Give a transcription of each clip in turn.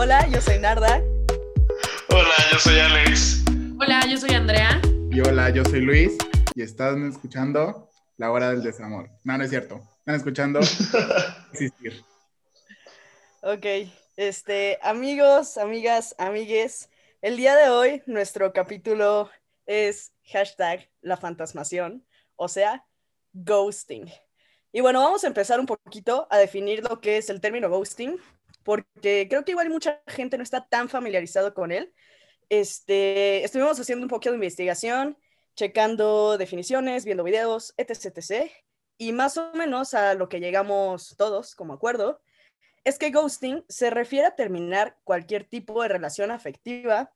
Hola, yo soy Narda. Hola, yo soy Alex. Hola, yo soy Andrea. Y hola, yo soy Luis. Y están escuchando La Hora del Desamor. No, no es cierto. Están escuchando Existir. Ok, este, amigos, amigas, amigues, el día de hoy nuestro capítulo es hashtag la fantasmación, o sea, ghosting. Y bueno, vamos a empezar un poquito a definir lo que es el término ghosting, porque creo que igual mucha gente no está tan familiarizado con él. Este, estuvimos haciendo un poquito de investigación, checando definiciones, viendo videos, etc, etc. Y más o menos a lo que llegamos todos como acuerdo es que ghosting se refiere a terminar cualquier tipo de relación afectiva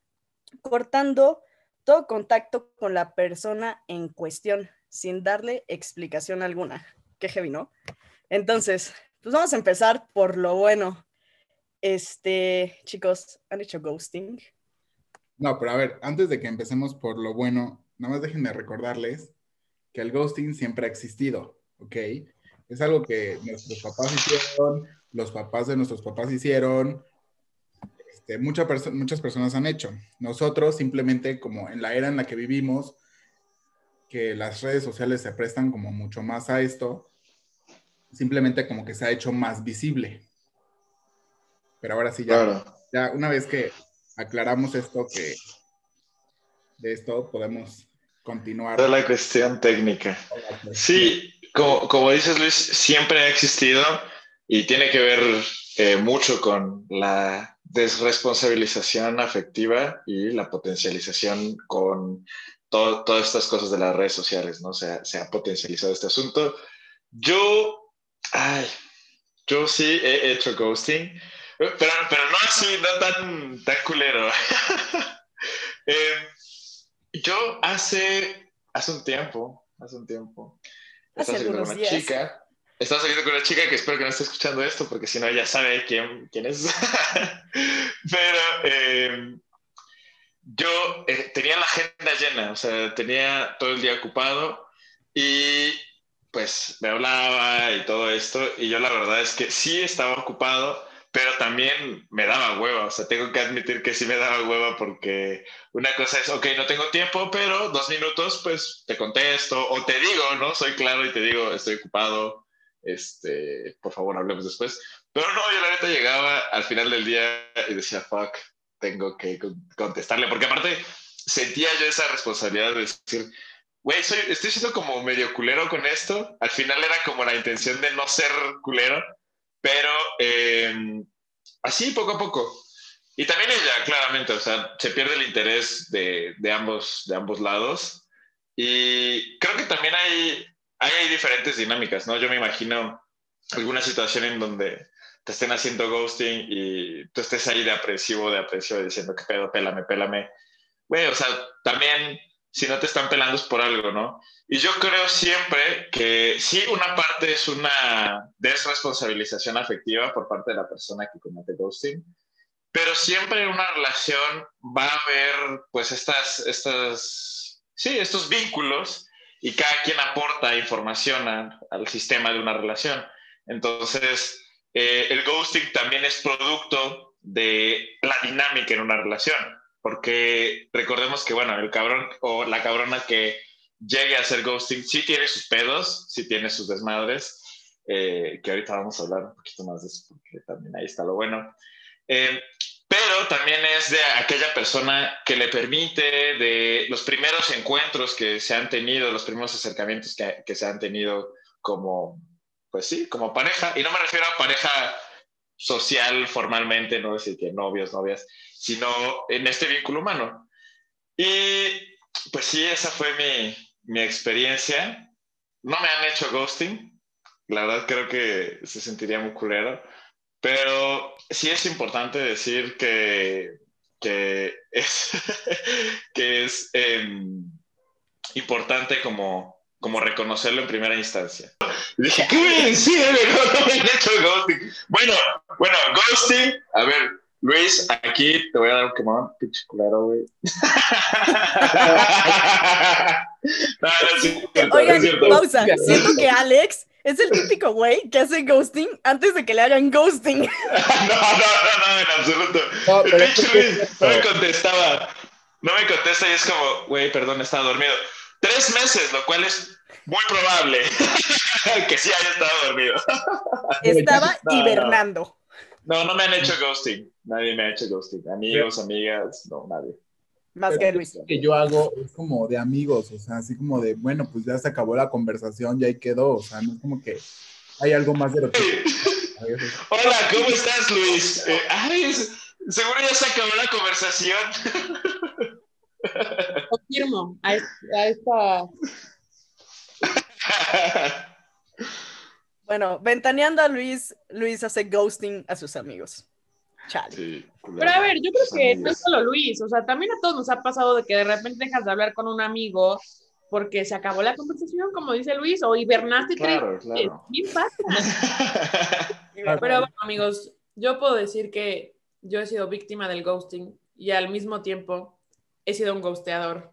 cortando todo contacto con la persona en cuestión sin darle explicación alguna. Qué heavy, ¿no? Entonces, pues vamos a empezar por lo bueno. Este, chicos, ¿han hecho ghosting? No, pero a ver, antes de que empecemos por lo bueno, nada más déjenme recordarles que el ghosting siempre ha existido, ¿ok? Es algo que nuestros papás hicieron, los papás de nuestros papás hicieron, este, muchas personas han hecho. Nosotros simplemente como en la era en la que vivimos, que las redes sociales se prestan como mucho más a esto, simplemente como que se ha hecho más visible. Pero ahora sí, ya, ya una vez que aclaramos esto, que de esto podemos continuar. Toda la cuestión técnica. Sí, como, como, dices Luis, siempre ha existido y tiene que ver eh, mucho con la desresponsabilización afectiva y la potencialización con todas estas cosas de las redes sociales, ¿no? Se, se ha potencializado este asunto. Yo, ay, yo sí he hecho ghosting. Pero, pero no así, no tan, tan culero. eh, yo hace, hace un tiempo, hace un tiempo, hace estaba saliendo con una chica. Estaba saliendo con una chica que espero que no esté escuchando esto, porque si no ella sabe quién, quién es. pero eh, yo eh, tenía la agenda llena, o sea, tenía todo el día ocupado y pues me hablaba y todo esto, y yo la verdad es que sí estaba ocupado, pero también me daba hueva, o sea, tengo que admitir que sí me daba hueva porque una cosa es, ok, no tengo tiempo, pero dos minutos, pues te contesto o te digo, ¿no? Soy claro y te digo, estoy ocupado, este, por favor, hablemos después. Pero no, yo la neta llegaba al final del día y decía, fuck, tengo que contestarle, porque aparte sentía yo esa responsabilidad de decir, güey, estoy siendo como medio culero con esto. Al final era como la intención de no ser culero pero em, así poco a poco. Y también ella, claramente, o sea, se pierde el interés de, de, ambos, de ambos lados. Y creo que también hay, hay, diferentes dinámicas, ¿no? Yo me imagino alguna situación en donde te estén haciendo ghosting y tú estés ahí de apresivo, de apresivo, diciendo que pedo, pélame, pélame. Güey, o sea, también si no te están pelando es por algo, ¿no? Y yo creo siempre que sí, una parte es una desresponsabilización afectiva por parte de la persona que comete ghosting, pero siempre en una relación va a haber, pues, estas, estas, sí, estos vínculos y cada quien aporta información al sistema de una relación. Entonces, eh, el ghosting también es producto de la dinámica en una relación porque recordemos que, bueno, el cabrón o la cabrona que llegue a hacer ghosting sí tiene sus pedos, sí tiene sus desmadres, eh, que ahorita vamos a hablar un poquito más de eso, porque también ahí está lo bueno. Eh, pero también es de aquella persona que le permite de los primeros encuentros que se han tenido, los primeros acercamientos que, que se han tenido como, pues sí, como pareja, y no me refiero a pareja social formalmente, no decir que novios, novias, sino en este vínculo humano. Y pues sí, esa fue mi, mi experiencia. No me han hecho ghosting, la verdad creo que se sentiría muy culero, pero sí es importante decir que, que es, que es em, importante como como reconocerlo en primera instancia. Dije, ¿qué me he hecho ghosting. Bueno, bueno, ghosting. A ver, Luis, aquí te voy a dar un quemón, pinche culero, güey. no, no es cierto, Oigan, es cierto. pausa. Siento que Alex es el típico güey que hace ghosting antes de que le hagan ghosting. no, no, no, no, absoluto. No, el pero pinche es que es Luis no me contestaba. No me contesta y es como, güey, perdón, estaba dormido. Tres meses, lo cual es muy probable que sí haya estado dormido. Estaba No, hibernando. No, no me han hecho ghosting. Nadie me ha hecho ghosting. Amigos, amigas, no, nadie. Más que Luis. que yo hago es como de amigos, o sea, así como de, bueno, pues ya se acabó la conversación, ya ahí quedó, o sea, no es como que hay algo más de lo que... Hola, ¿cómo estás, Luis? Eh, ay, seguro ya se acabó la conversación. Confirmo a, a esta. Bueno, ventaneando a Luis, Luis hace ghosting a sus amigos. Chale. Sí, Pero a ver, yo creo que no es solo Luis, o sea, también a todos nos ha pasado de que de repente dejas de hablar con un amigo porque se acabó la conversación, como dice Luis, o hibernaste Claro, tres claro. Pasa. Pero bueno, amigos, yo puedo decir que yo he sido víctima del ghosting y al mismo tiempo he sido un ghosteador.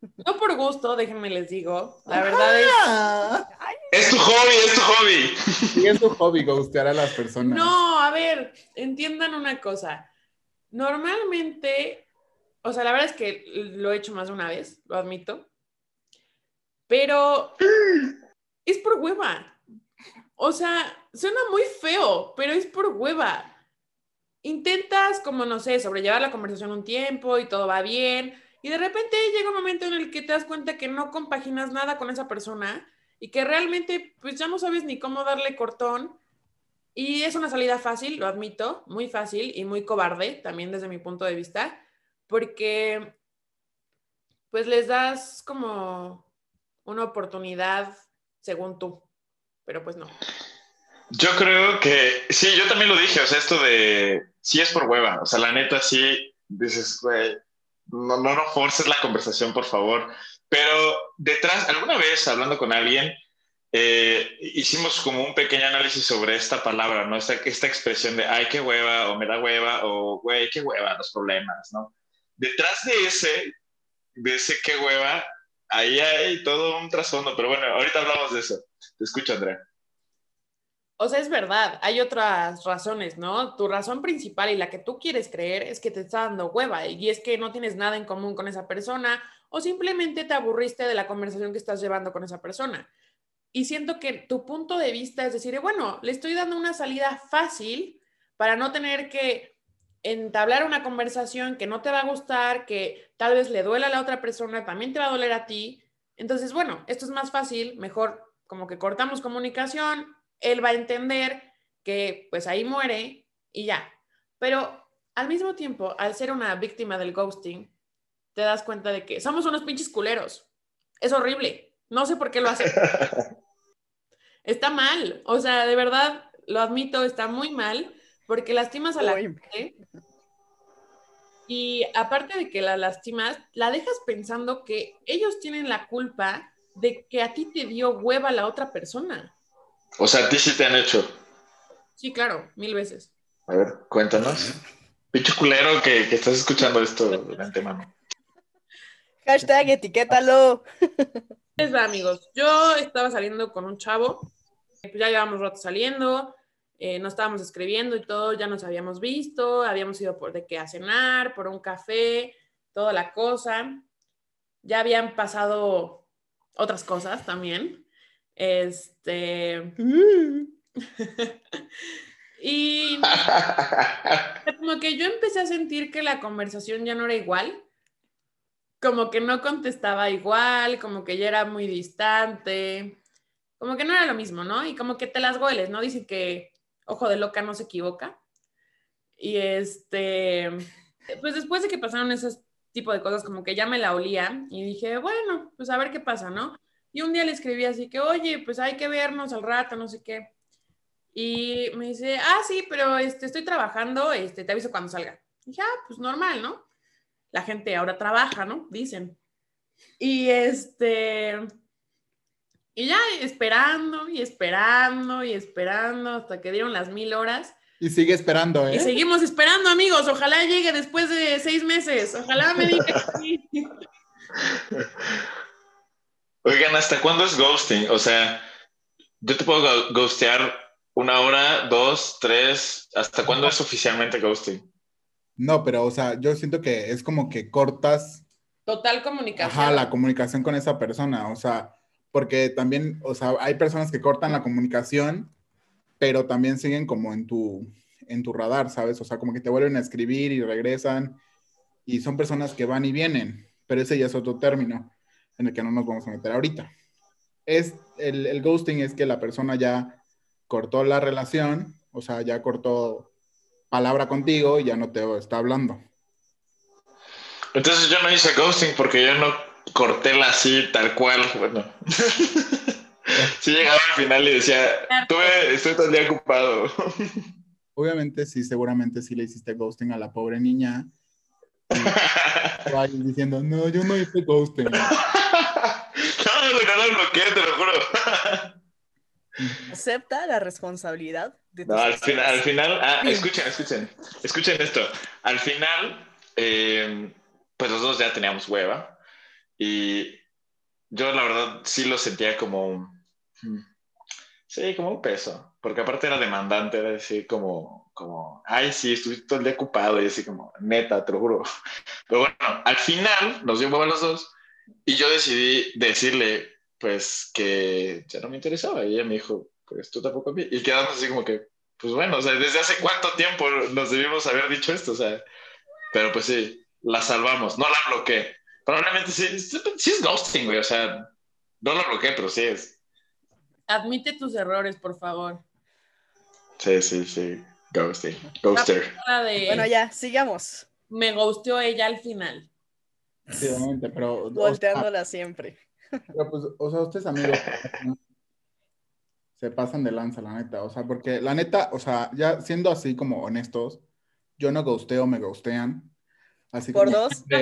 No por gusto, déjenme les digo. La verdad es. Es tu hobby, es tu hobby. Sí, es tu hobby, gustear a las personas. No, a ver, entiendan una cosa. Normalmente, o sea, la verdad es que lo he hecho más de una vez, lo admito. Pero es por hueva. O sea, suena muy feo, pero es por hueva. Intentas, como no sé, sobrellevar la conversación un tiempo y todo va bien. Y de repente llega un momento en el que te das cuenta que no compaginas nada con esa persona y que realmente, pues ya no sabes ni cómo darle cortón. Y es una salida fácil, lo admito, muy fácil y muy cobarde también desde mi punto de vista, porque pues les das como una oportunidad según tú, pero pues no. Yo creo que, sí, yo también lo dije, o sea, esto de, sí es por hueva, o sea, la neta sí, dices, güey, no, no, no forces la conversación, por favor, pero detrás, alguna vez hablando con alguien, eh, hicimos como un pequeño análisis sobre esta palabra, ¿no? Esta, esta expresión de, ay, qué hueva, o me da hueva, o, güey, qué hueva, los problemas, ¿no? Detrás de ese, de ese qué hueva, ahí hay todo un trasfondo, pero bueno, ahorita hablamos de eso. Te escucho, Andrea. O sea, es verdad, hay otras razones, ¿no? Tu razón principal y la que tú quieres creer es que te está dando hueva y es que no tienes nada en común con esa persona o simplemente te aburriste de la conversación que estás llevando con esa persona. Y siento que tu punto de vista es decir, bueno, le estoy dando una salida fácil para no tener que entablar una conversación que no te va a gustar, que tal vez le duela a la otra persona, también te va a doler a ti. Entonces, bueno, esto es más fácil, mejor como que cortamos comunicación, él va a entender que pues ahí muere y ya. Pero al mismo tiempo, al ser una víctima del ghosting, te das cuenta de que somos unos pinches culeros. Es horrible. No sé por qué lo hacen. Está mal. O sea, de verdad, lo admito, está muy mal porque lastimas a la Uy. gente. Y aparte de que la lastimas, la dejas pensando que ellos tienen la culpa de que a ti te dio hueva la otra persona. O sea, a ti sí te han hecho. Sí, claro, mil veces. A ver, cuéntanos. Pinche culero que, que estás escuchando esto de antemano. Hashtag etiquétalo. Les va, amigos. Yo estaba saliendo con un chavo, pues ya llevamos rato saliendo, eh, nos estábamos escribiendo y todo, ya nos habíamos visto, habíamos ido por de qué a cenar, por un café, toda la cosa. Ya habían pasado otras cosas también. Este. y como que yo empecé a sentir que la conversación ya no era igual, como que no contestaba igual, como que ya era muy distante, como que no era lo mismo, ¿no? Y como que te las hueles, ¿no? Dicen que ojo de loca no se equivoca. Y este, pues después de que pasaron esos tipo de cosas, como que ya me la olía y dije, bueno, pues a ver qué pasa, ¿no? Y un día le escribí así que, oye, pues hay que vernos al rato, no sé qué. Y me dice, ah, sí, pero este, estoy trabajando, este, te aviso cuando salga. Y dije, ah, pues normal, ¿no? La gente ahora trabaja, ¿no? Dicen. Y este, y ya esperando y esperando y esperando hasta que dieron las mil horas. Y sigue esperando, ¿eh? Y seguimos esperando, amigos. Ojalá llegue después de seis meses. Ojalá me diga que sí. Oigan, ¿hasta cuándo es ghosting? O sea, yo te puedo go- ghostear una hora, dos, tres. ¿Hasta cuándo es oficialmente ghosting? No, pero, o sea, yo siento que es como que cortas, Total comunicación. ajá, la comunicación con esa persona, o sea, porque también, o sea, hay personas que cortan la comunicación, pero también siguen como en tu, en tu radar, ¿sabes? O sea, como que te vuelven a escribir y regresan, y son personas que van y vienen, pero ese ya es otro término en el que no nos vamos a meter ahorita. Es, el, el ghosting es que la persona ya cortó la relación, o sea, ya cortó palabra contigo y ya no te está hablando. Entonces yo no hice ghosting porque yo no corté la así tal cual. Bueno. sí llegaba al final y decía, tuve, estoy día ocupado. Obviamente sí, seguramente sí le hiciste ghosting a la pobre niña. Y diciendo, no, yo no hice ghosting. No, no lo bloqueé, te lo juro. Acepta la responsabilidad de No, al, final, al final, ah, escuchen, escuchen, escuchen esto. Al final, eh, pues los dos ya teníamos hueva y yo la verdad sí lo sentía como un, mm, sí, como un peso, porque aparte era demandante, era decir como, como, ay, sí, estuviste todo el día ocupado y así como, neta, te lo juro. Pero bueno, al final nos dio hueva los dos y yo decidí decirle, pues, que ya no me interesaba y ella me dijo, pues tú tampoco a mí. Y quedamos así como que, pues bueno, o sea, ¿desde hace cuánto tiempo nos debimos haber dicho esto? O sea, pero pues sí, la salvamos, no la bloqueé. Probablemente sí, sí sí es ghosting, güey, o sea, no la bloqueé, pero sí es. Admite tus errores, por favor. Sí, sí, sí, ghosting, ghoster. De Bueno, ya, sigamos. me gusteó ella al final. Sí, obviamente, pero... o sea, Volteándola siempre. pero, pues, o sea, ustedes amigos se pasan de lanza, la neta. O sea, porque la neta, o sea, ya siendo así como honestos, yo no ghosteo, me ghostean. Así Por como dos.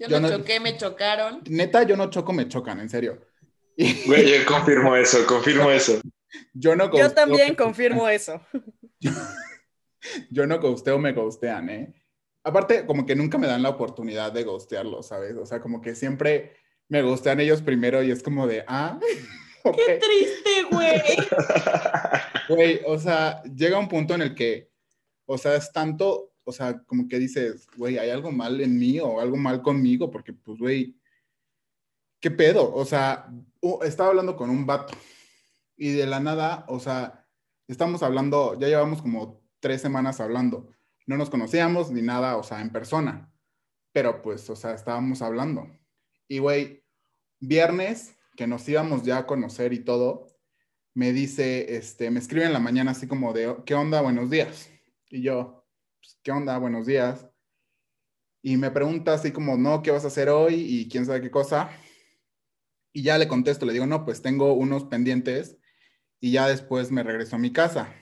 Yo, Yo no, no- choqué, me chocaron. neta, yo no choco, me chocan, en serio. Güey, yo confirmo eso, confirmo eso. yo no Yo también confirmo eso. Yo no ghosteo, me ghostean, ¿eh? Aparte, como que nunca me dan la oportunidad de ghostearlo, ¿sabes? O sea, como que siempre me ghostean ellos primero y es como de, ah, ok. Qué triste, güey. Güey, o sea, llega un punto en el que, o sea, es tanto, o sea, como que dices, güey, hay algo mal en mí o algo mal conmigo, porque, pues, güey, ¿qué pedo? O sea, u- estaba hablando con un vato y de la nada, o sea, estamos hablando, ya llevamos como tres semanas hablando, no nos conocíamos ni nada, o sea, en persona, pero pues, o sea, estábamos hablando. Y, güey, viernes, que nos íbamos ya a conocer y todo, me dice, este, me escribe en la mañana así como de, ¿qué onda? Buenos días. Y yo, pues, ¿qué onda? Buenos días. Y me pregunta así como, no, ¿qué vas a hacer hoy? Y quién sabe qué cosa. Y ya le contesto, le digo, no, pues tengo unos pendientes y ya después me regreso a mi casa.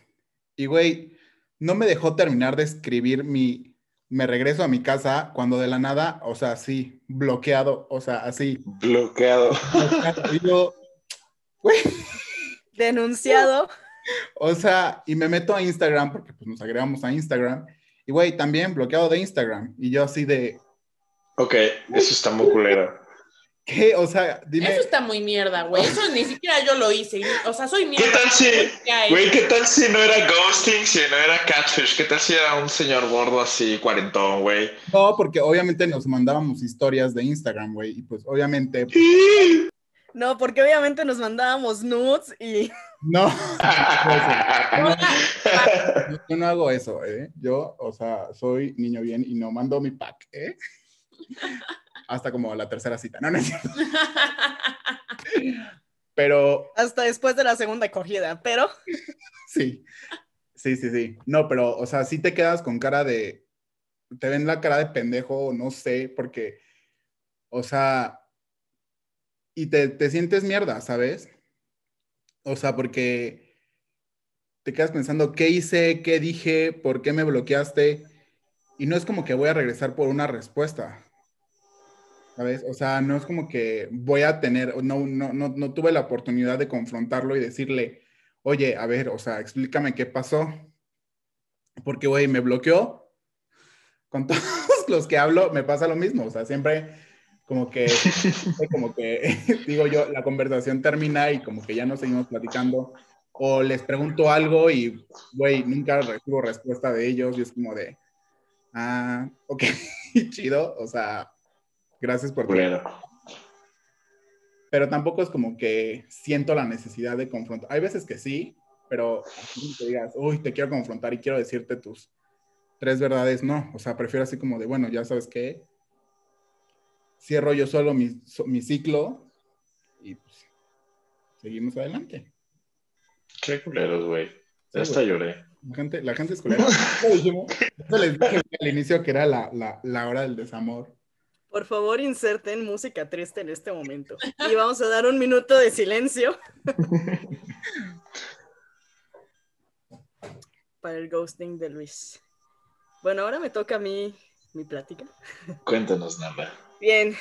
Y güey, no me dejó terminar de escribir mi, me regreso a mi casa cuando de la nada, o sea, así, bloqueado, o sea, así. Bloqueado. bloqueado. Y yo, güey, Denunciado. O sea, y me meto a Instagram porque pues nos agregamos a Instagram. Y güey, también bloqueado de Instagram. Y yo así de, Ok, eso está muy culero. ¿Qué? O sea, dime, Eso está muy mierda, güey. Eso ni siquiera yo lo hice. O sea, soy mierda. ¿Qué tal si, güey, qué tal si no era ghosting, si no era catfish? ¿Qué tal si era un señor gordo así, cuarentón, güey? no, porque obviamente nos mandábamos historias de Instagram, güey. Y pues obviamente, No, porque obviamente nos mandábamos nudes y no, Hola. yo, yo no hago eso, ¿eh? Yo, o sea, soy niño bien y no mando mi pack, ¿eh? Hasta como la tercera cita. No, no es cierto. Pero hasta después de la segunda cogida. Pero Sí, sí, sí, sí. No, pero, o sea, sí te quedas con cara de, te ven la cara de pendejo, no sé, porque, o sea, y te, te sientes mierda, ¿sabes? O sea, porque te quedas pensando, ¿qué hice? ¿Qué dije? ¿Por qué me bloqueaste? Y no es como que voy a regresar por una respuesta. ¿Sabes? O sea, no es como que voy a tener, no, no, no, no tuve la oportunidad de confrontarlo y decirle, oye, a ver, o sea, explícame qué pasó. Porque, güey, me bloqueó. Con todos los que hablo me pasa lo mismo. O sea, siempre como que, como que, digo yo, la conversación termina y como que ya no seguimos platicando. o les pregunto algo y, güey, nunca recibo respuesta de ellos y es como de, ah, ok, chido, o sea, gracias por... Bueno. Pero tampoco es como que siento la necesidad de confrontar. Hay veces que sí, pero que digas, uy, te quiero confrontar y quiero decirte tus tres verdades, no. O sea, prefiero así como de, bueno, ya sabes qué, cierro yo solo mi, so- mi ciclo y pues, seguimos adelante. Qué culeros, güey. Sí, Hasta güey. lloré. La gente, la gente es culera. Les dije al inicio que era la, la, la hora del desamor. Por favor, inserten música triste en este momento. Y vamos a dar un minuto de silencio para el ghosting de Luis. Bueno, ahora me toca a mí mi plática. Cuéntanos, Namba. Bien,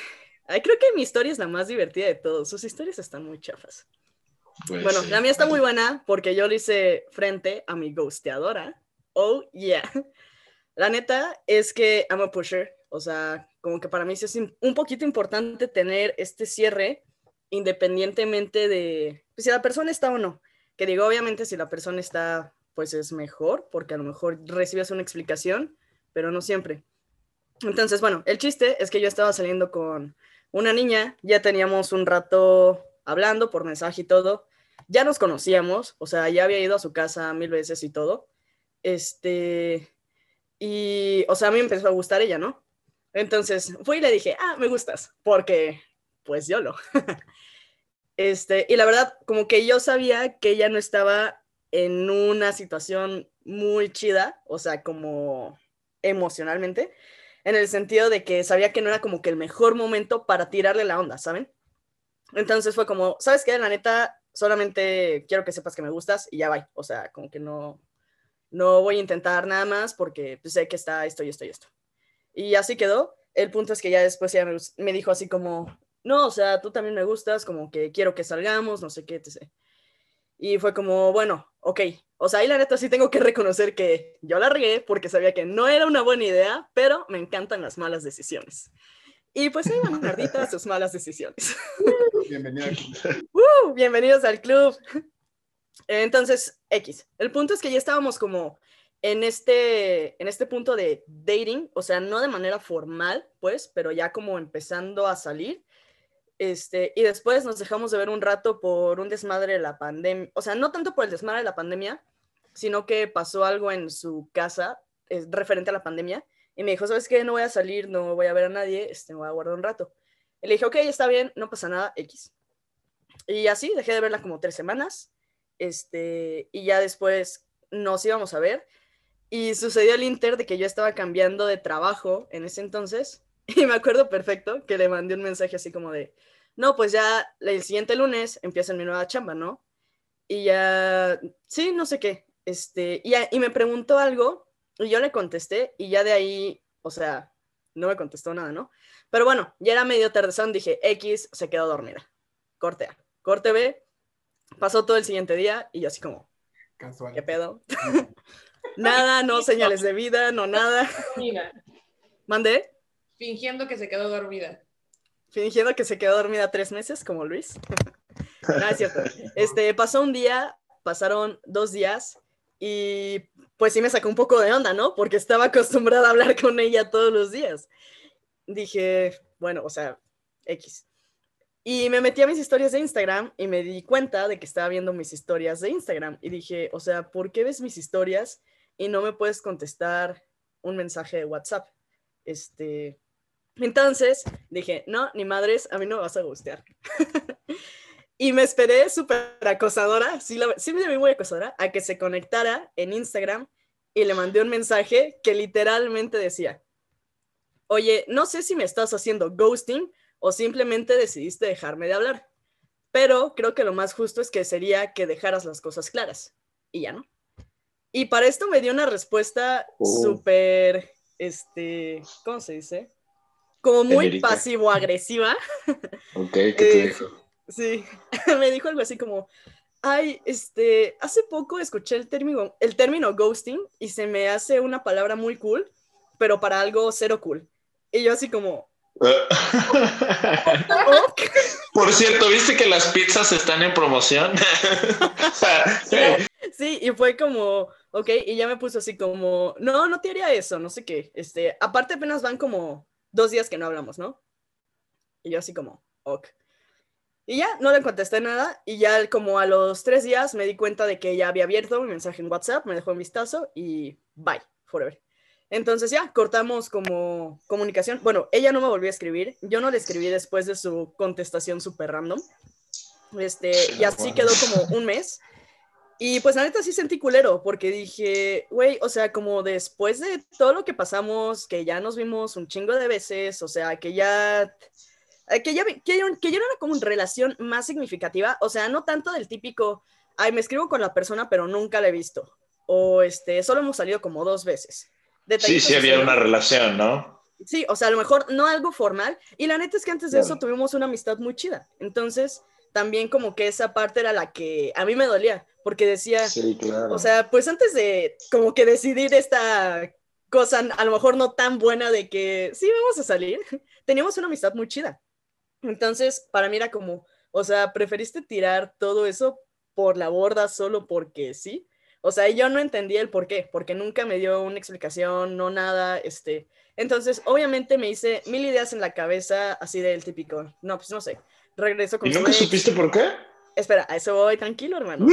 ay, creo que mi historia es la más divertida de todos. Sus historias están muy chafas. Pues, Bueno, sí. la mía está muy buena porque yo le hice frente a mi ghosteadora. Oh, yeah. La neta es que I'm a pusher. O sea, como que para mí es un poquito importante tener este cierre independientemente de pues, si la persona está o no. Que digo, obviamente, si la persona está, pues es mejor, porque a lo mejor recibes una explicación, pero no siempre. Entonces, bueno, el chiste es que yo estaba saliendo con una niña, ya teníamos un rato hablando por mensaje y todo, ya nos conocíamos, o sea, ya había ido a su casa mil veces y todo. Este, y, o sea, a mí me empezó a gustar ella, ¿no? Entonces fui y le dije, ah, me gustas, porque, pues yo lo. este, y la verdad, como que yo sabía que ella no estaba en una situación muy chida, o sea, como emocionalmente, en el sentido de que sabía que no era como que el mejor momento para tirarle la onda, ¿saben? Entonces fue como, ¿sabes qué? La neta, solamente quiero que sepas que me gustas y ya va. O sea, como que no, no voy a intentar nada más porque pues, sé que está esto y esto y esto. Y así quedó. El punto es que ya después ella me, dijo así como, no, o sea, tú también me gustas, como que quiero que salgamos, no sé qué, etc. Y fue como, bueno, ok. O sea, ahí la neta sí tengo que reconocer que yo la regué porque sabía que no era una buena idea, pero me encantan las malas decisiones. Y pues ahí van Nardita sus malas decisiones. Bienvenido. ¡Uh! Bienvenidos al club. Entonces, X. El punto es que ya estábamos como en este, en este punto de dating, o sea, no de manera formal, pues, pero ya como empezando a salir. Este, y después nos dejamos de ver un rato por un desmadre de la pandemia, o sea, no tanto por el desmadre de la pandemia, sino que pasó algo en su casa eh, referente a la pandemia y me dijo, ¿sabes qué? No voy a salir, no voy a ver a nadie, este, me voy a guardar un rato. Y le dije, ok, está bien, no pasa nada, X. Y así dejé de verla como tres semanas. Este, y ya después nos íbamos a ver. Y sucedió el inter de que yo estaba cambiando de trabajo en ese entonces. Y me acuerdo perfecto que le mandé un mensaje así como de, no, pues ya el siguiente lunes empieza mi nueva chamba, ¿no? Y ya, sí, no sé qué. Este, y, me preguntó algo y yo le contesté y ya de ahí, o sea, no me contestó nada, ¿no? Pero bueno, ya era medio tardezón, dije, X se quedó dormida. Corte A. Corte B, pasó todo el siguiente día y yo así como, Casual. ¿qué pedo? Nada, no señales de vida, no nada. Mira, Mandé, fingiendo que se quedó dormida. fingiendo que se quedó dormida tres meses, como Luis. no, es cierto. Este, pasó un día, pasaron dos días y pues sí me sacó un poco de onda, ¿no? Porque estaba acostumbrada a hablar con ella todos los días. Dije, bueno, o sea, X. Y me metí a mis historias de Instagram y me di cuenta de que estaba viendo mis historias de Instagram. Y dije, o sea, ¿por qué ves mis historias y no me puedes contestar un mensaje de WhatsApp? Este, entonces dije, no, ni madres, a mí no me vas a gustear. y me esperé súper acosadora, sí, la- sí me vi muy acosadora, a que se conectara en Instagram y le mandé un mensaje que literalmente decía, oye, no sé si me estás haciendo ghosting o simplemente decidiste dejarme de hablar, pero creo que lo más justo es que sería que dejaras las cosas claras. Y ya no. Y para esto me dio una respuesta Oh. súper, este, ¿cómo se dice? Como muy pasivo-agresiva. Ok, ¿qué te Eh, dijo? Sí, me dijo algo así como, ay, este, hace poco escuché el término, el término ghosting y se me hace una palabra muy cool, pero para algo cero cool. Y yo así como, Por cierto, ¿viste que las pizzas están en promoción? sí, y fue como, ok, y ya me puso así como, no, no te haría eso, no sé qué. Este, aparte apenas van como dos días que no hablamos, ¿no? Y yo así como, ok. Y ya, no le contesté nada y ya como a los tres días me di cuenta de que ella había abierto mi mensaje en WhatsApp, me dejó un vistazo y bye, forever. Entonces ya, cortamos como comunicación. Bueno, ella no me volvió a escribir, yo no le escribí después de su contestación súper random. Este, y así quedó como un mes. Y pues la neta sí sentí culero, porque dije, güey, o sea, como después de todo lo que pasamos, que ya nos vimos un chingo de veces, o sea, que ya eh, que ya, que, que ya era como una relación más significativa, o sea, no tanto del típico, ay, me escribo con la persona, pero nunca la he visto, o este, solo hemos salido como dos veces. sí, sí había una relación, ¿no? Sí, o sea, a lo mejor no algo formal, y la neta es que antes de eso tuvimos una amistad muy chida, entonces también como que esa parte era la que a mí me dolía, porque decía, sí, claro. o sea, pues antes de como que decidir esta cosa a lo mejor no tan buena de que sí vamos a salir, teníamos una amistad muy chida. Entonces, para mí era como, o sea, preferiste tirar todo eso por la borda solo porque sí. O sea, yo no entendía el por qué, porque nunca me dio una explicación, no nada, este. Entonces, obviamente me hice mil ideas en la cabeza, así del típico. No, pues no sé. Regreso con ¿Y nunca supiste por qué? Espera, a eso voy, tranquilo, hermano.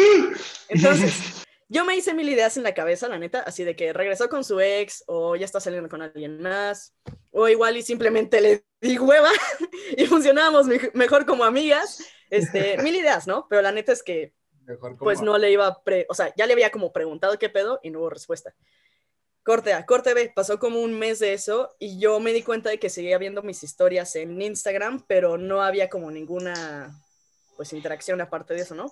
Entonces, yo me hice mil ideas en la cabeza, la neta, así de que regresó con su ex, o ya está saliendo con alguien más, o igual y simplemente le di hueva y funcionábamos mejor como amigas. Este, mil ideas, ¿no? Pero la neta es que, pues no le iba, pre o sea, ya le había como preguntado qué pedo y no hubo respuesta. Corte A, corte B, pasó como un mes de eso y yo me di cuenta de que seguía viendo mis historias en Instagram, pero no había como ninguna, pues, interacción aparte de eso, ¿no?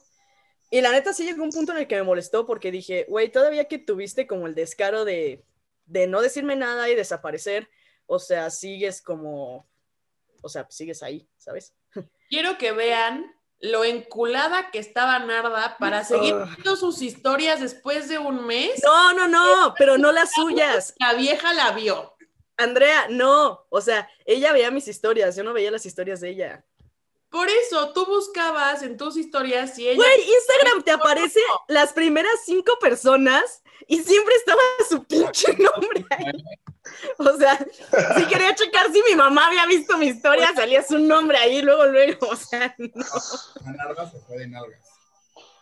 Y la neta sí llegó un punto en el que me molestó porque dije, güey, todavía que tuviste como el descaro de, de no decirme nada y desaparecer, o sea, sigues como, o sea, sigues ahí, ¿sabes? Quiero que vean lo enculada que estaba Narda para seguir viendo sus historias después de un mes. No, no, no, pero no las suyas. La vieja la vio. Andrea, no, o sea, ella veía mis historias, yo no veía las historias de ella. Por eso, tú buscabas en tus historias y ella... Güey, Instagram te aparece las primeras cinco personas y siempre estaba su pinche nombre ahí. O sea, si quería checar si mi mamá había visto mi historia, salía su nombre ahí, luego, luego, o sea, no. se fue de nalgas.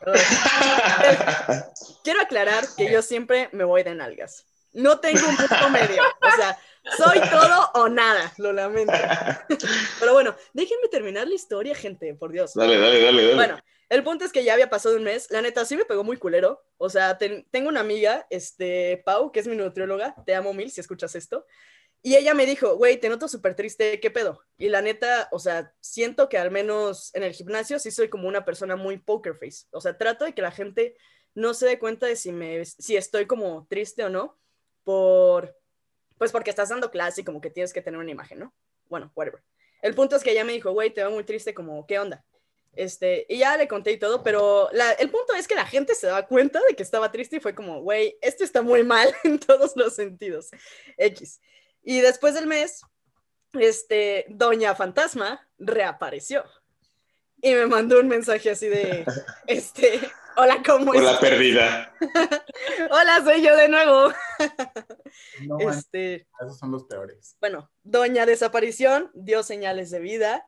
Quiero aclarar que yo siempre me voy de nalgas. No tengo un punto medio. O sea, soy todo o nada, lo lamento. Pero bueno, déjenme terminar la historia, gente, por Dios. Dale, dale, dale, dale. Bueno, el punto es que ya había pasado un mes. La neta, sí me pegó muy culero. O sea, tengo una amiga, este, Pau, que es mi nutrióloga. Te amo mil si escuchas esto. Y ella me dijo, güey, te noto súper triste, ¿qué pedo? Y la neta, o sea, siento que al menos en el gimnasio sí soy como una persona muy poker face. O sea, trato de que la gente no se dé cuenta de si, me, si estoy como triste o no, por, pues porque estás dando clase y como que tienes que tener una imagen, ¿no? Bueno, whatever. El punto es que ella me dijo, güey, te veo muy triste, como, ¿qué onda? Este, y ya le conté y todo, pero el punto es que la gente se daba cuenta de que estaba triste y fue como, güey, esto está muy mal en todos los sentidos. X. Y después del mes, este, Doña Fantasma reapareció y me mandó un mensaje así de, este, hola, ¿cómo estás? Hola, perdida. hola, soy yo de nuevo. no, este, esos son los peores. Bueno, doña desaparición dio señales de vida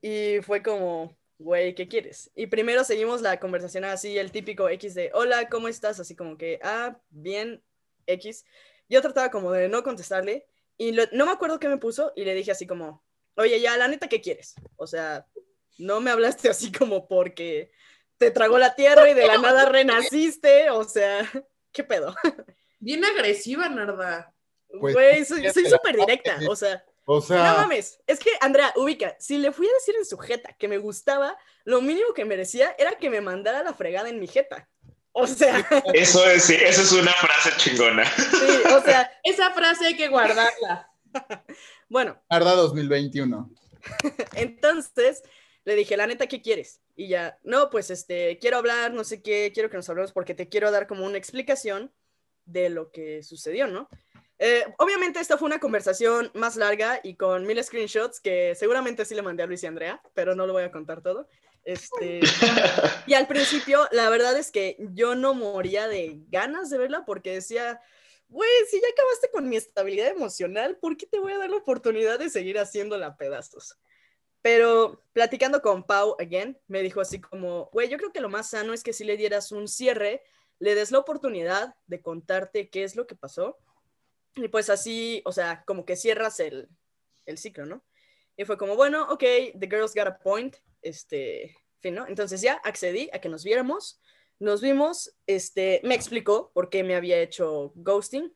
y fue como, güey, ¿qué quieres? Y primero seguimos la conversación así, el típico X de, hola, ¿cómo estás? Así como que, ah, bien, X. Yo trataba como de no contestarle y no me acuerdo qué me puso y le dije así como, oye, ya, la neta, ¿qué quieres? O sea, no me hablaste así como porque te tragó la tierra y de la nada renaciste, o sea, ¿qué pedo? Bien agresiva, Narda. Pues, Güey, soy súper directa, o sea. O sea. No mames, es que Andrea, ubica, si le fui a decir en su jeta que me gustaba, lo mínimo que merecía era que me mandara la fregada en mi jeta. O sea. Eso es, sí, eso es una frase chingona. Sí, o sea. Esa frase hay que guardarla. Bueno. Arda 2021. Entonces, le dije, la neta, ¿qué quieres? Y ya, no, pues este, quiero hablar, no sé qué, quiero que nos hablemos porque te quiero dar como una explicación de lo que sucedió, ¿no? Eh, obviamente esta fue una conversación más larga y con mil screenshots que seguramente sí le mandé a Luis y Andrea, pero no lo voy a contar todo. Este, y al principio, la verdad es que yo no moría de ganas de verla porque decía, güey, si ya acabaste con mi estabilidad emocional, ¿por qué te voy a dar la oportunidad de seguir haciéndola pedazos? Pero platicando con Pau, again, me dijo así como, güey, yo creo que lo más sano es que si le dieras un cierre, le des la oportunidad de contarte qué es lo que pasó y pues así, o sea, como que cierras el, el ciclo, ¿no? Y fue como, bueno, ok, the girls got a point, este, fin, ¿no? Entonces ya accedí a que nos viéramos, nos vimos, este, me explicó por qué me había hecho ghosting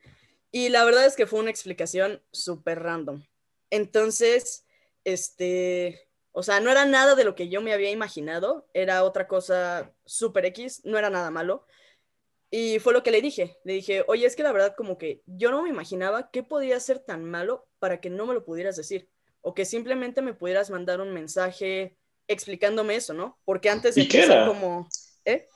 y la verdad es que fue una explicación súper random. Entonces, este, o sea, no era nada de lo que yo me había imaginado, era otra cosa súper X, no era nada malo, y fue lo que le dije. Le dije, oye, es que la verdad como que yo no me imaginaba qué podía ser tan malo para que no me lo pudieras decir. O que simplemente me pudieras mandar un mensaje explicándome eso, ¿no? Porque antes de empezar como... ¿eh?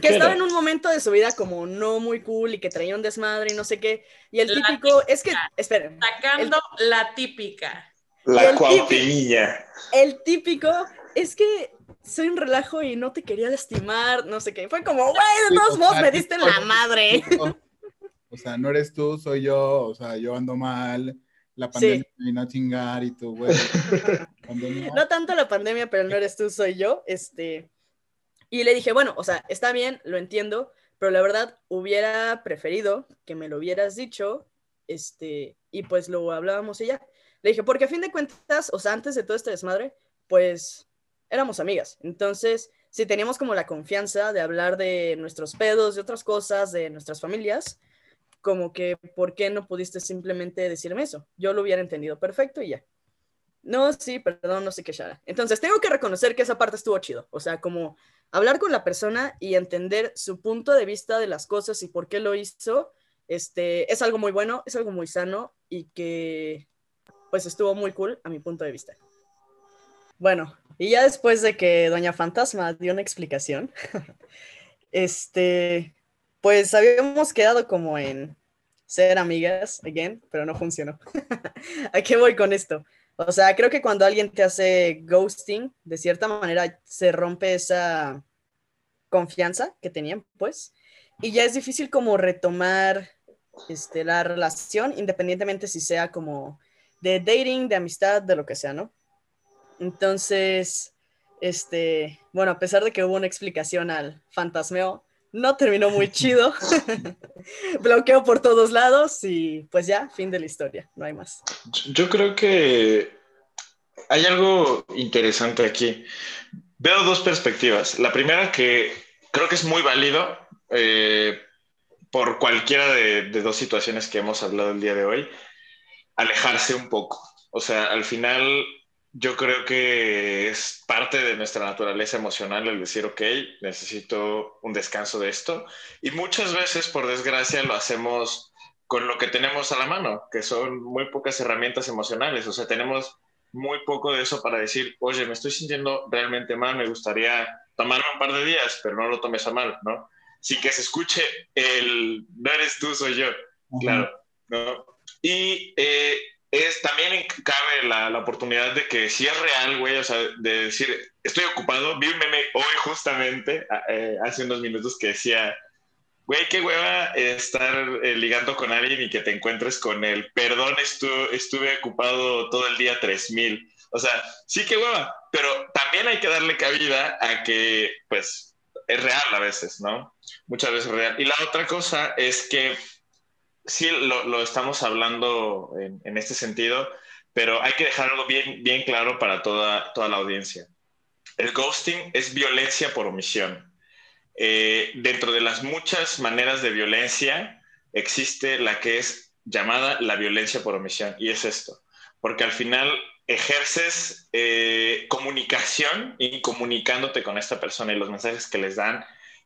Que estaba en un momento de su vida como no muy cool y que traía un desmadre y no sé qué. Y el típico, es que, esperen. Sacando la típica. La cuautinilla. El típico es que soy un relajo y no te quería lastimar, no sé qué. Fue como, güey, de todos modos me diste la madre. O sea, no eres tú, soy yo, o sea, yo ando mal, la pandemia me vino a chingar y tú, güey. no tanto la pandemia, pero no eres tú, soy yo, este. Y le dije, bueno, o sea, está bien, lo entiendo, pero la verdad hubiera preferido que me lo hubieras dicho, este, y pues lo hablábamos y ya. Le dije, porque a fin de cuentas, o sea, antes de todo este desmadre, pues éramos amigas. Entonces, si teníamos como la confianza de hablar de nuestros pedos, de otras cosas, de nuestras familias, como que, ¿por qué no pudiste simplemente decirme eso? Yo lo hubiera entendido perfecto y ya. No, sí, perdón, no sé qué, Shara. Entonces, tengo que reconocer que esa parte estuvo chido. O sea, como hablar con la persona y entender su punto de vista de las cosas y por qué lo hizo, este, es algo muy bueno, es algo muy sano y que, pues, estuvo muy cool a mi punto de vista. Bueno, y ya después de que Doña Fantasma dio una explicación, este, pues habíamos quedado como en ser amigas, again, pero no funcionó. ¿A qué voy con esto? O sea, creo que cuando alguien te hace ghosting, de cierta manera se rompe esa confianza que tenían, pues, y ya es difícil como retomar este, la relación, independientemente si sea como de dating, de amistad, de lo que sea, ¿no? Entonces, este, bueno, a pesar de que hubo una explicación al fantasmeo, no terminó muy chido. Bloqueo por todos lados y pues ya, fin de la historia, no hay más. Yo creo que hay algo interesante aquí. Veo dos perspectivas. La primera que creo que es muy válido eh, por cualquiera de, de dos situaciones que hemos hablado el día de hoy, alejarse un poco. O sea, al final yo creo que es parte de nuestra naturaleza emocional el decir, ok, necesito un descanso de esto. Y muchas veces, por desgracia, lo hacemos con lo que tenemos a la mano, que son muy pocas herramientas emocionales. O sea, tenemos muy poco de eso para decir, oye, me estoy sintiendo realmente mal, me gustaría tomarme un par de días, pero no lo tomes a mal, ¿no? Sin que se escuche el, no eres tú, soy yo, claro, ¿no? Y eh, es también cabe la, la, oportunidad de que si es real, güey, o sea, de decir, estoy ocupado, vi un meme hoy justamente, eh, hace unos minutos que decía, güey, qué hueva estar eh, ligando con alguien y que te encuentres con él, perdón, estuve ocupado todo el día 3000, o sea, sí que hueva, pero también hay que darle cabida a que, pues, es real a veces, ¿no? Muchas veces es real. Y la otra cosa es que sí lo, estamos hablando en, este sentido, pero hay que dejar algo bien, bien claro para toda, toda la audiencia. El ghosting es violencia por omisión. Eh, dentro de las muchas maneras de violencia existe la que es llamada la violencia por omisión, y es esto, porque al final ejerces eh, comunicación y comunicándote con esta persona y los mensajes que les dan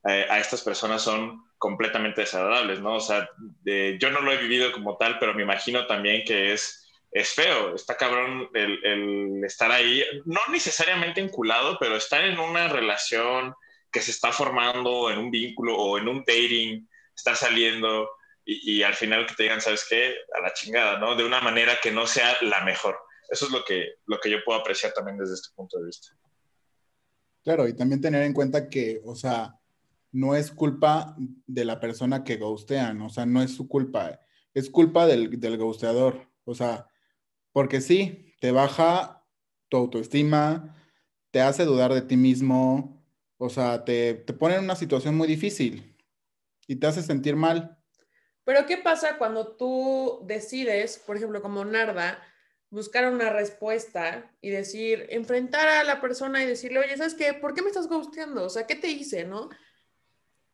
eh, a estas personas son completamente desagradables, ¿no? O sea, yo no lo he vivido como tal, pero me imagino también que es, es feo, está cabrón el, el estar ahí, no necesariamente enculado, pero estar en una relación que se está formando, en un vínculo o en un dating, estar saliendo y, al final que te digan, ¿sabes qué? A la chingada, ¿no? De una manera que no sea la mejor. Eso es lo que, lo que yo puedo apreciar también desde este punto de vista. Claro, y también tener en cuenta que, o sea, no es culpa de la persona que ghostean, o sea, no es su culpa, es culpa del, del ghosteador, o sea, porque sí, te baja tu autoestima, te hace dudar de ti mismo, o sea, te, te pone en una situación muy difícil y te hace sentir mal. Pero ¿qué pasa cuando tú decides, por ejemplo, como Narda, buscar una respuesta y decir, enfrentar a la persona y decirle, oye, ¿sabes qué? ¿Por qué me estás ghosteando? O sea, ¿qué te hice, no?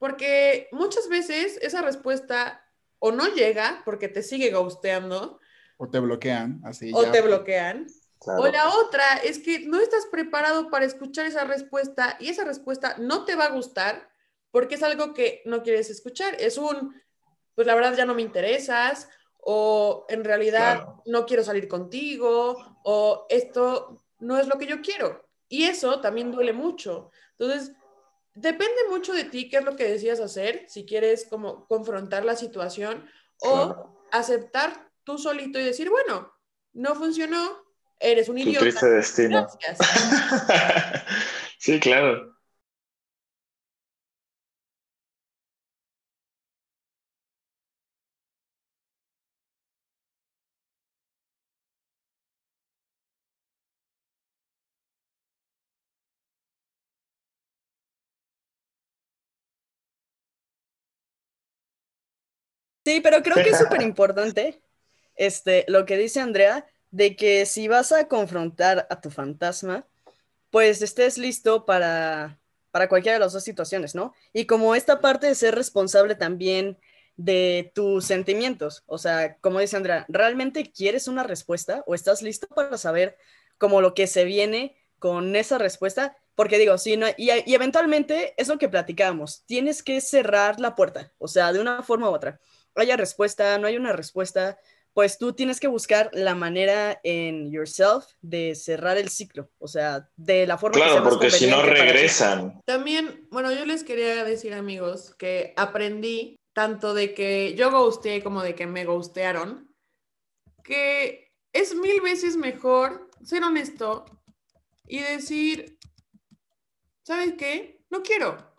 Porque muchas veces esa respuesta o no llega porque te sigue ghosteando. O te bloquean, así. O te bloquean. O la otra es que no estás preparado para escuchar esa respuesta y esa respuesta no te va a gustar porque es algo que no quieres escuchar. Es un, pues la verdad ya no me interesas, o en realidad no quiero salir contigo, o esto no es lo que yo quiero. Y eso también duele mucho. Entonces, depende mucho de ti qué es lo que decías hacer, si quieres como confrontar la situación o aceptar tú solito y decir, bueno, no funcionó, eres un idiota. triste destino. Gracias. sí, claro. Sí, pero creo que es súper importante este, lo que dice Andrea, de que si vas a confrontar a tu fantasma, pues estés listo para, para cualquiera de las dos situaciones, ¿no? Y como esta parte de ser responsable también de tus sentimientos, o sea, como dice Andrea, ¿realmente quieres una respuesta o estás listo para saber como lo que se viene con esa respuesta? Porque digo, sí, no, y, y eventualmente es lo que platicábamos, tienes que cerrar la puerta, o sea, de una forma u otra haya respuesta, no hay una respuesta, pues tú tienes que buscar la manera en yourself de cerrar el ciclo, o sea, de la forma claro, porque si no regresan. También, bueno, yo les quería decir, amigos, que aprendí tanto de que yo ghosteé como de que me ghostearon, que es mil veces mejor ser honesto y decir, ¿sabes qué? No quiero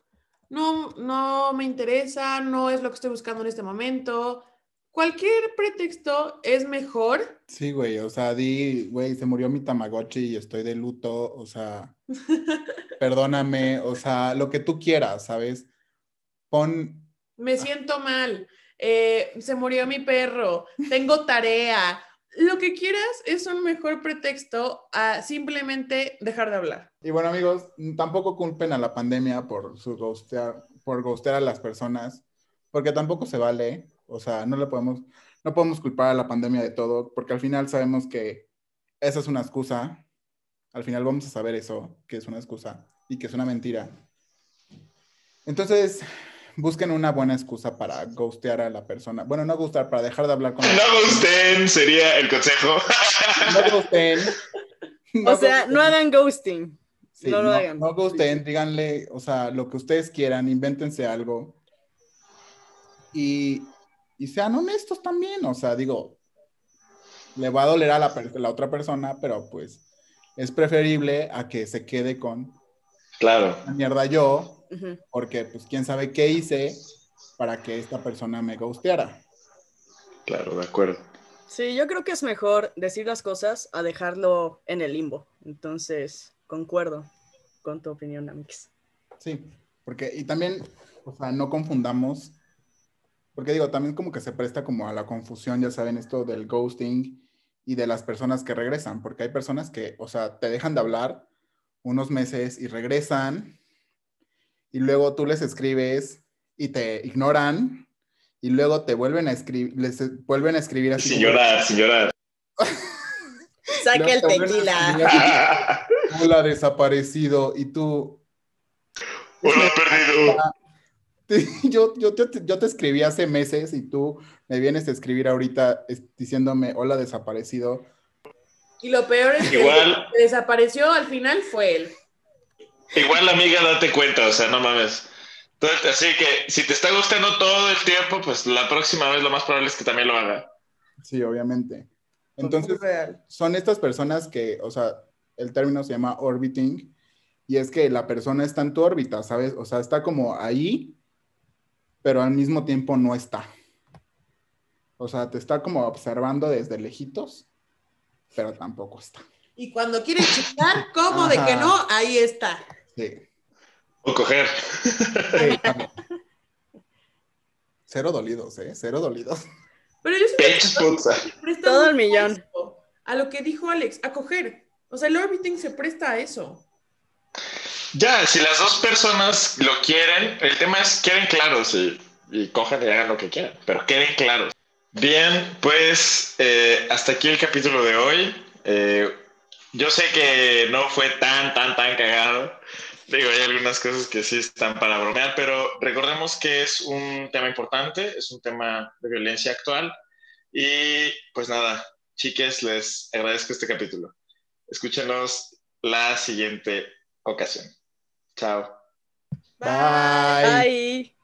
no, no me interesa, no es lo que estoy buscando en este momento. Cualquier pretexto es mejor. Sí, güey, o sea, di, güey, se murió mi Tamagotchi y estoy de luto, o sea, perdóname, o sea, lo que tú quieras, ¿sabes? Pon... Me siento mal, eh, se murió mi perro, tengo tarea, lo que quieras es un mejor pretexto a simplemente dejar de hablar. Y bueno, amigos, tampoco culpen a la pandemia por su por ghostear a las personas, porque tampoco se vale. O sea, no le podemos, no podemos culpar a la pandemia de todo, porque al final sabemos que esa es una excusa. Al final vamos a saber eso, que es una excusa y que es una mentira. Entonces, busquen una buena excusa para ghostear a la persona. Bueno, no gustar, para dejar de hablar con No ghosten, sería el consejo. No ghosten. o sea, no hagan ghosting. no lo hagan. No ghosten, díganle, o sea, lo que ustedes quieran, invéntense algo. Y, y sean honestos también, o sea, digo, le va a doler a la, la otra persona, pero pues es preferible a que se quede con Claro. La mierda yo, porque pues quién sabe qué hice para que esta persona me gusteara. Claro, de acuerdo. Sí, yo creo que es mejor decir las cosas a dejarlo en el limbo. Entonces, concuerdo con tu opinión, Amix. Sí, porque, y también, o sea, no confundamos, porque digo, también como que se presta como a la confusión, ya saben, esto del ghosting y de las personas que regresan, porque hay personas que, o sea, te dejan de hablar unos meses y regresan y luego tú les escribes y te ignoran y luego te vuelven a escribir, les vuelven a escribir así. Sin llorar, sin llorar. Saque el tequila. Hola, desaparecido. Y tú. Hola, perdido. Yo, yo, yo, te escribí hace meses y tú me vienes a escribir ahorita diciéndome hola, desaparecido. Y lo peor es que Igual, desapareció al final fue él. Igual, amiga, date cuenta, o sea, no mames. así que si te está gustando todo el tiempo, pues la próxima vez lo más probable es que también lo haga. Sí, obviamente. Entonces, son estas personas que, o sea, el término se llama orbiting, y es que la persona está en tu órbita, ¿sabes? O sea, está como ahí, pero al mismo tiempo no está. O sea, te está como observando desde lejitos, pero tampoco está. Y cuando quiere chingar, ¿cómo de que no? Ahí está. Sí. O coger. Cero dolidos, ¿eh? Cero dolidos. Pero yo sí Todo el millón. A lo que dijo Alex, a coger. O sea, el orbiting se presta a eso. Ya, si las dos personas lo quieren, el tema es queden claros y, y cojan y hagan lo que quieran, pero queden claros. Bien, pues eh, hasta aquí el capítulo de hoy. Eh, yo sé que no fue tan, tan, tan cagado. Digo, hay algunas cosas que sí están para bromear, pero recordemos que es un tema importante, es un tema de violencia actual. Y pues nada, chiques, les agradezco este capítulo. Escúchenos la siguiente ocasión. Chao. Bye. Bye.